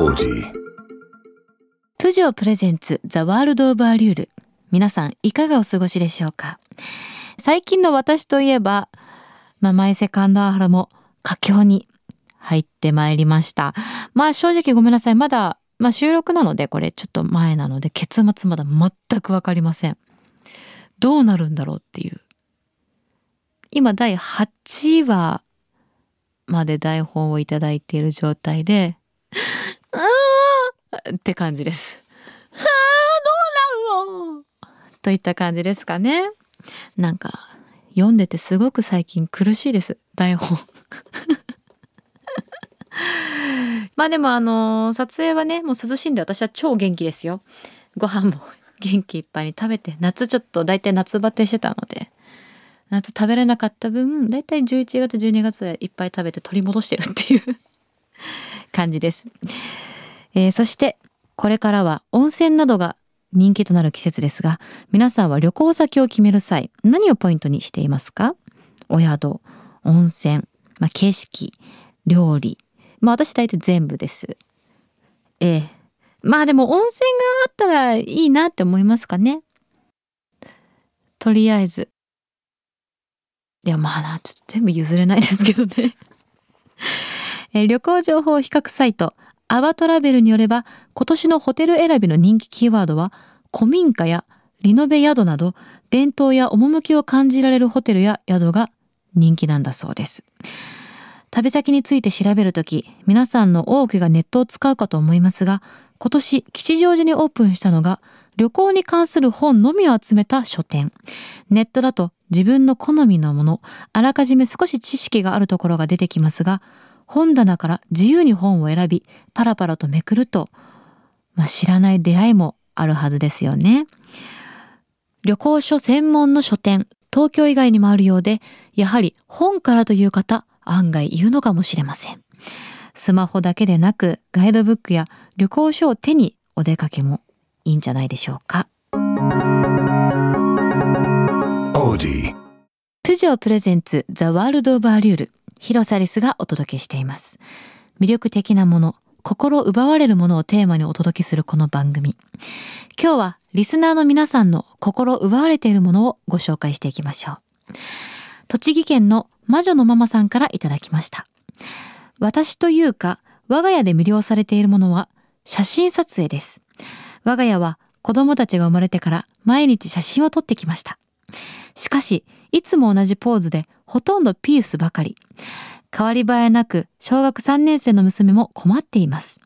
Audi. プジョープレゼンツザワールドオブアリュール。皆さんいかがお過ごしでしょうか？最近の私といえば、まあ、マイセカンドアハラも佳境に入ってまいりました。まあ正直ごめんなさい。まだ、まあ、収録なのでこれちょっと前なので結末まだ全くわかりません。どうなるんだろうっていう。今第8話まで台本をいただいている状態でって感じです。はあ、どうなるの？といった感じですかね。なんか、読んでてすごく最近苦しいです。台本。まあでもあの撮影はね、もう涼しいんで私は超元気ですよ。ご飯も元気いっぱいに食べて、夏ちょっと大体夏バテしてたので、夏食べれなかった分、大体11月、12月でいっぱい食べて取り戻してるっていう感じです。えーそしてこれからは温泉などが人気となる季節ですが皆さんは旅行先を決める際何をポイントにしていますか？お宿温泉、まあ、景色料理まあ私大体全部です。ええまあでも温泉があったらいいなって思いますかね。とりあえず。でもまあなちょっと全部譲れないですけどね。えー旅行情報比較サイトアワトラベルによれば今年のホテル選びの人気キーワードは古民家やリノベ宿など伝統や趣を感じられるホテルや宿が人気なんだそうです。旅先について調べるとき皆さんの多くがネットを使うかと思いますが今年吉祥寺にオープンしたのが旅行に関する本のみを集めた書店。ネットだと自分の好みのものあらかじめ少し知識があるところが出てきますが本棚から自由に本を選びパラパラとめくると、まあ、知らない出会いもあるはずですよね。旅行書専門の書店東京以外にもあるようでやはり本からという方案外いるのかもしれません。スマホだけでなくガイドブックや旅行書を手にお出かけもいいんじゃないでしょうか。プジョープレゼンツザワールドオブアリュール広瀬アリスがお届けしています。魅力的なもの心奪われるものをテーマにお届けするこの番組。今日はリスナーの皆さんの心奪われているものをご紹介していきましょう。栃木県の魔女のママさんからいただきました。私というか我が家で魅了されているものは写真撮影です。我が家は子供たちが生まれてから毎日写真を撮ってきました。しかし、いつも同じポーズでほとんどピースばかり。変わり映えなく小学3年生の娘も困っています。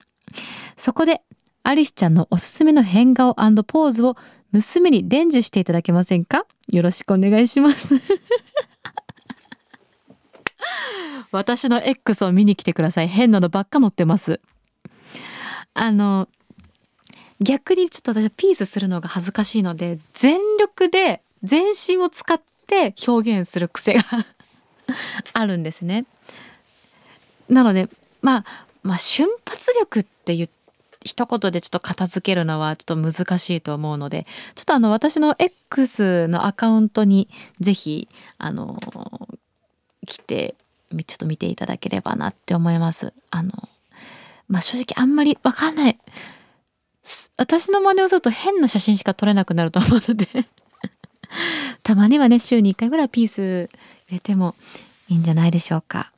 そこで、アリスちゃんのおすすめの変顔ポーズを娘に伝授していただけませんか？よろしくお願いします。私の X を見に来てください。変なのばっか載ってます。あの、逆にちょっと私はピースするのが恥ずかしいので、全力で全身を使って表現する癖が あるんですね。なので、まあ、まあ、瞬発力って言一言でちょっと片付けるのはちょっと難しいと思うので、ちょっとあの私の X のアカウントにぜひ、あの、来て、ちょっと見ていただければなって思います。あの、まあ正直あんまりわかんない。私の真似をすると変な写真しか撮れなくなると思うのでたまにはね週に1回ぐらいピース入れてもいいんじゃないでしょうか。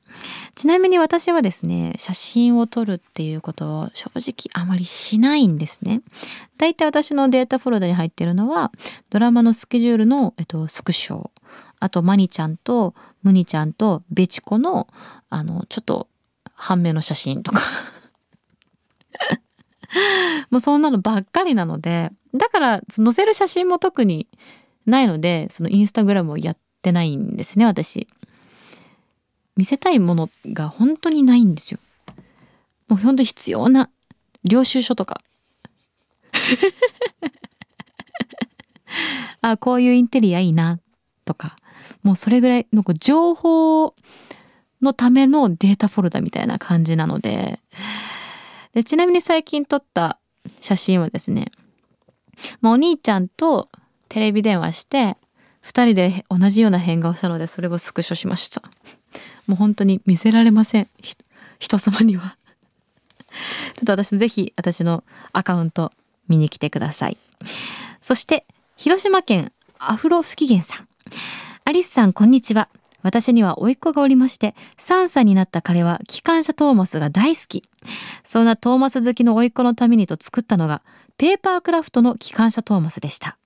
ちなみに私はですね写真を撮るっていうことを正直あまりしないんですね。だいたい私のデータフォルダに入ってるのはドラマのスケジュールの、えっと、スクショあとマニちゃんとムニちゃんとベチコのあのちょっと半目の写真とか。もうそんなのばっかりなのでだから載せる写真も特にないのでそのインスタグラムをやってないんですね私。見せたいものが本当にないんですよ。もう本当に必要な領収書とか。あこういうインテリアいいなとか。もうそれぐらいの情報のためのデータフォルダみたいな感じなので。でちなみに最近撮った写真はですね、まあ、お兄ちゃんとテレビ電話して2人で同じような変顔したのでそれをスクショしました。もう本当に見せられません。人様には。ちょっと私ぜひ私のアカウント見に来てください。そして広島県アフロ不機嫌さん。アリスさんこんにちは。私には甥っ子がおりまして3歳になった彼は機関車トーマスが大好き。そんなトーマス好きの甥っ子のためにと作ったのがペーパークラフトの機関車トーマスでした。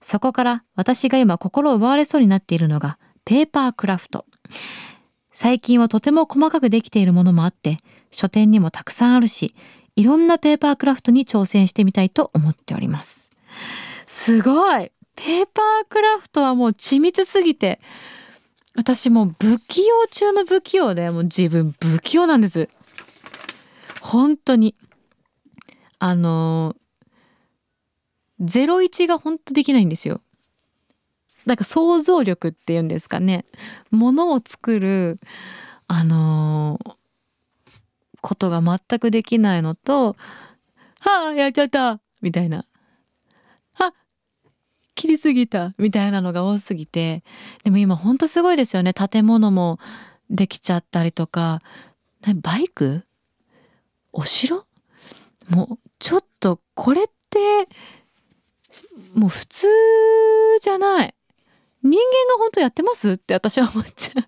そこから私が今心を奪われそうになっているのがペーパークラフト。最近はとても細かくできているものもあって書店にもたくさんあるしいろんなペーパークラフトに挑戦してみたいと思っております。すごい!ペーパークラフトはもう緻密すぎて私もう不器用中の不器用でもう自分不器用なんです。本当に。あの01が本当できないんですよ。なんか想像力っていうんですかね。ものを作るあのー、ことが全くできないのと「はあやっちゃった!」みたいな「は切りすぎた!」みたいなのが多すぎて。でも今ほんとすごいですよね。建物もできちゃったりとか。バイク？お城？もうちょっとこれってもう普通じゃない。人間が本当やってます？って私は思っちゃ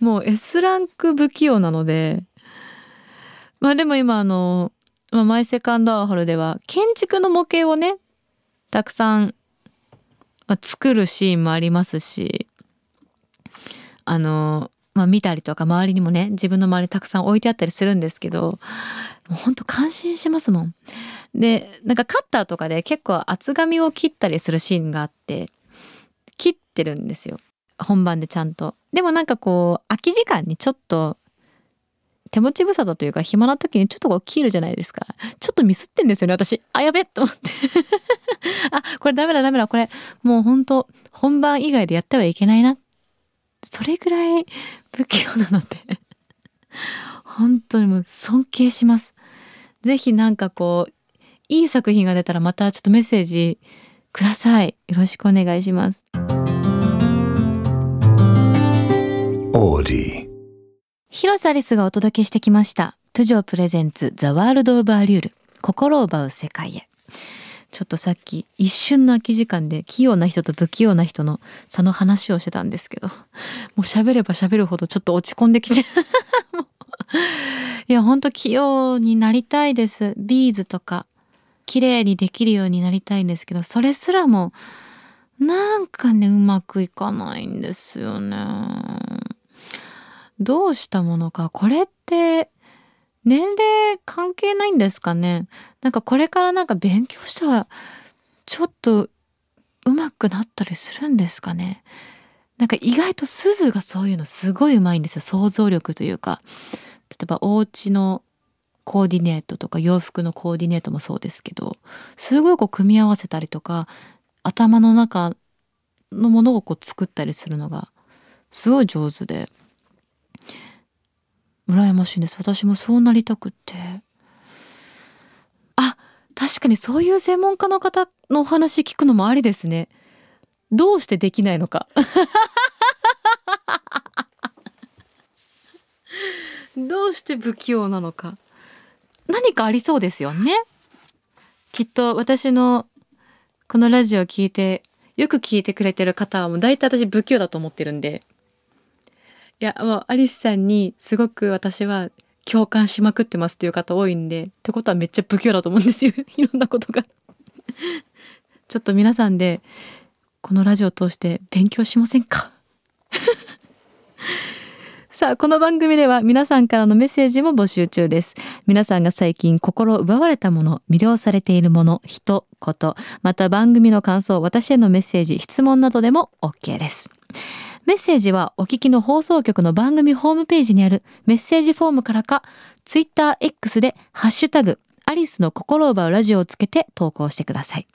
う。もう S ランク不器用なので。まあでも今あの、まあ、マイセカンドアホルでは建築の模型をねたくさん、まあ、作るシーンもありますし。あのまあ見たりとか周りにもね自分の周りにたくさん置いてあったりするんですけどもうほんと感心しますもん。でなんかカッターとかで結構厚紙を切ったりするシーンがあって切ってるんですよ本番でちゃんと。でもなんかこう空き時間にちょっと手持ち無沙汰というか暇な時にちょっとこう切るじゃないですか。ちょっとミスってんですよね私。あやべっと思って あこれダメだダメだこれもうほんと本番以外でやってはいけないな。それぐらい不器用なので本当にもう尊敬します。ぜひなんかこういい作品が出たらまたちょっとメッセージください。よろしくお願いします。オーディ広瀬アリスがお届けしてきました。プジョープレゼンツザワールドオブアリュール心を奪う世界へ。ちょっとさっき一瞬の空き時間で器用な人と不器用な人の差の話をしてたんですけど、もう喋れば喋るほどちょっと落ち込んできちゃう。いや、ほんと器用になりたいです。ビーズとか綺麗にできるようになりたいんですけどそれすらもなんかねうまくいかないんですよね。どうしたものか。これって年齢関係ないんですかね。なんかこれからなんか勉強したらちょっとうまくなったりするんですかね。なんか意外と鈴がそういうのすごいうまいんですよ。想像力というか。例えばお家のコーディネートとか洋服のコーディネートもそうですけどすごいこう組み合わせたりとか頭の中のものをこう作ったりするのがすごい上手で羨ましいんです。私もそうなりたくって。あ確かにそういう専門家の方のお話聞くのもありですね。どうしてできないのか。どうして不器用なのか。何かありそうですよね。きっと私のこのラジオを聞いてよく聞いてくれてる方はもう大体私不器用だと思ってるんで。いやもうアリスさんにすごく私は共感しまくってますっていう方多いんでってことはめっちゃ不器用だと思うんですよ。いろんなことが。ちょっと皆さんでこのラジオを通して勉強しませんか？さあ、この番組では皆さんからのメッセージも募集中です。皆さんが最近心奪われたもの、魅了されているもの、人、こと、また番組の感想、私へのメッセージ、質問などでも OK です。メッセージはお聞きの放送局の番組ホームページにあるメッセージフォームからか、TwitterX でハッシュタグ、アリスの心を奪うラジオをつけて投稿してください。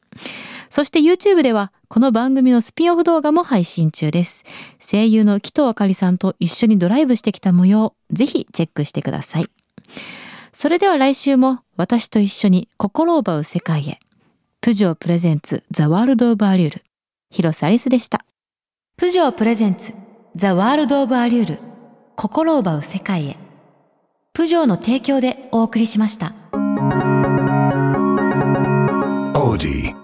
そして YouTube ではこの番組のスピンオフ動画も配信中です。声優の紀藤あかりさんと一緒にドライブしてきた模様、ぜひチェックしてください。それでは来週も私と一緒に心を奪う世界へ。プジョープレゼンツザワールドオブアリュール。広瀬アリスでした。プジョープレゼンツザワールドオブアリュール。心を奪う世界へ。プジョーの提供でお送りしました。Audi.